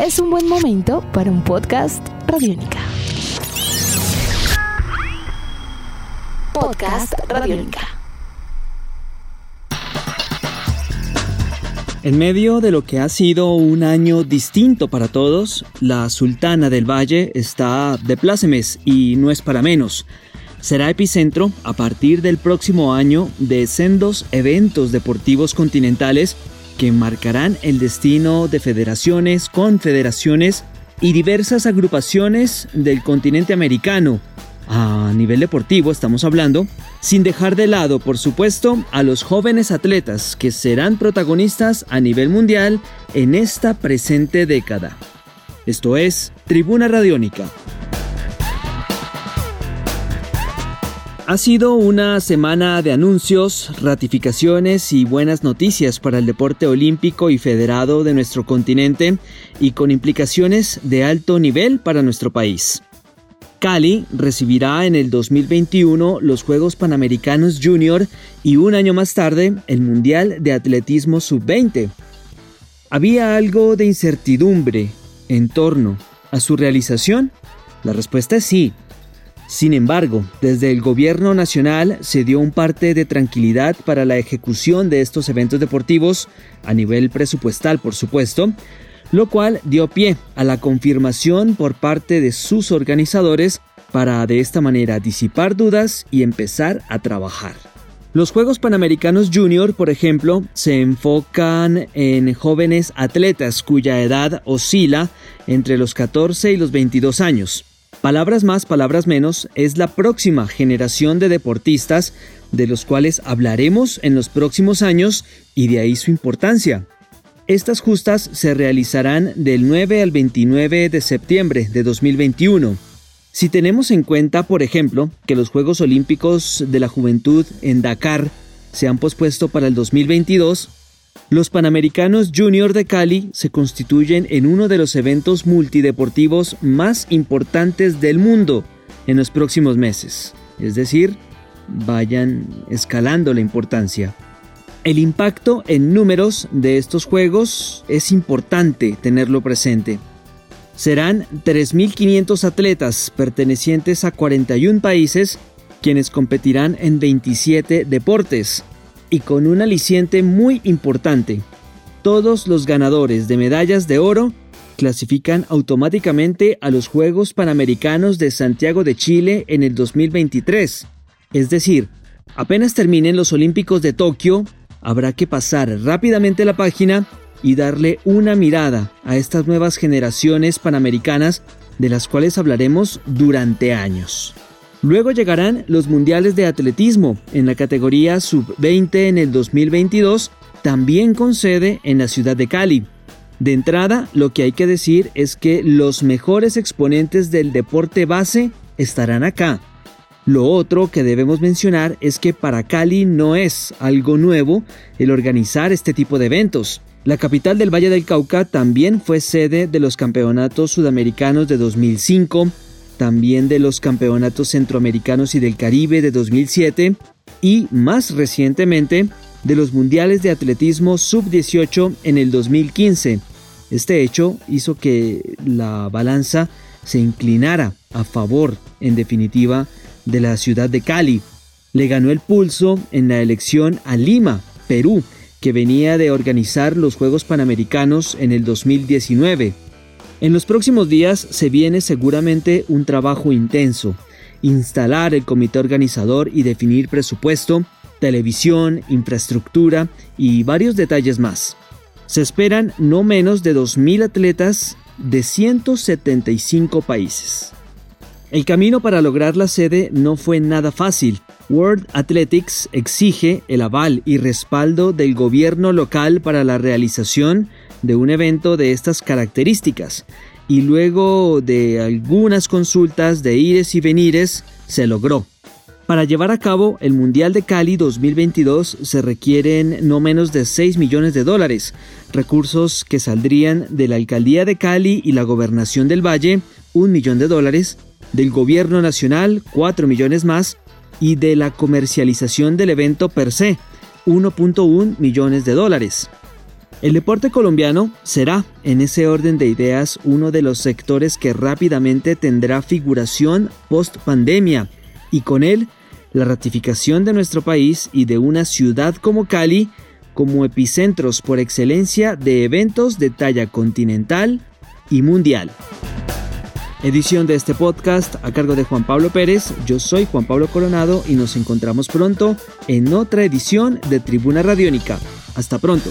es un buen momento para un podcast Radiónica. Podcast Radiónica. En medio de lo que ha sido un año distinto para todos, la Sultana del Valle está de plácemes y no es para menos. Será epicentro a partir del próximo año de sendos eventos deportivos continentales que marcarán el destino de federaciones, confederaciones y diversas agrupaciones del continente americano. A nivel deportivo estamos hablando, sin dejar de lado, por supuesto, a los jóvenes atletas que serán protagonistas a nivel mundial en esta presente década. Esto es Tribuna Radiónica. Ha sido una semana de anuncios, ratificaciones y buenas noticias para el deporte olímpico y federado de nuestro continente y con implicaciones de alto nivel para nuestro país. Cali recibirá en el 2021 los Juegos Panamericanos Junior y un año más tarde el Mundial de Atletismo Sub-20. ¿Había algo de incertidumbre en torno a su realización? La respuesta es sí. Sin embargo, desde el gobierno nacional se dio un parte de tranquilidad para la ejecución de estos eventos deportivos, a nivel presupuestal por supuesto, lo cual dio pie a la confirmación por parte de sus organizadores para de esta manera disipar dudas y empezar a trabajar. Los Juegos Panamericanos Junior, por ejemplo, se enfocan en jóvenes atletas cuya edad oscila entre los 14 y los 22 años. Palabras más, palabras menos es la próxima generación de deportistas de los cuales hablaremos en los próximos años y de ahí su importancia. Estas justas se realizarán del 9 al 29 de septiembre de 2021. Si tenemos en cuenta, por ejemplo, que los Juegos Olímpicos de la Juventud en Dakar se han pospuesto para el 2022, los Panamericanos Junior de Cali se constituyen en uno de los eventos multideportivos más importantes del mundo en los próximos meses. Es decir, vayan escalando la importancia. El impacto en números de estos Juegos es importante tenerlo presente. Serán 3.500 atletas pertenecientes a 41 países quienes competirán en 27 deportes y con un aliciente muy importante. Todos los ganadores de medallas de oro clasifican automáticamente a los Juegos Panamericanos de Santiago de Chile en el 2023. Es decir, apenas terminen los Olímpicos de Tokio, habrá que pasar rápidamente la página y darle una mirada a estas nuevas generaciones panamericanas de las cuales hablaremos durante años. Luego llegarán los Mundiales de Atletismo en la categoría Sub-20 en el 2022, también con sede en la ciudad de Cali. De entrada, lo que hay que decir es que los mejores exponentes del deporte base estarán acá. Lo otro que debemos mencionar es que para Cali no es algo nuevo el organizar este tipo de eventos. La capital del Valle del Cauca también fue sede de los Campeonatos Sudamericanos de 2005, también de los Campeonatos Centroamericanos y del Caribe de 2007 y más recientemente de los Mundiales de Atletismo Sub-18 en el 2015. Este hecho hizo que la balanza se inclinara a favor, en definitiva, de la ciudad de Cali. Le ganó el pulso en la elección a Lima, Perú, que venía de organizar los Juegos Panamericanos en el 2019. En los próximos días se viene seguramente un trabajo intenso, instalar el comité organizador y definir presupuesto, televisión, infraestructura y varios detalles más. Se esperan no menos de 2.000 atletas de 175 países. El camino para lograr la sede no fue nada fácil. World Athletics exige el aval y respaldo del gobierno local para la realización de un evento de estas características y luego de algunas consultas de ires y venires se logró. Para llevar a cabo el Mundial de Cali 2022 se requieren no menos de 6 millones de dólares, recursos que saldrían de la Alcaldía de Cali y la Gobernación del Valle, un millón de dólares, del Gobierno Nacional, 4 millones más, y de la comercialización del evento per se, 1.1 millones de dólares. El deporte colombiano será, en ese orden de ideas, uno de los sectores que rápidamente tendrá figuración post pandemia y con él la ratificación de nuestro país y de una ciudad como Cali como epicentros por excelencia de eventos de talla continental y mundial. Edición de este podcast a cargo de Juan Pablo Pérez, yo soy Juan Pablo Coronado y nos encontramos pronto en otra edición de Tribuna Radiónica. Hasta pronto.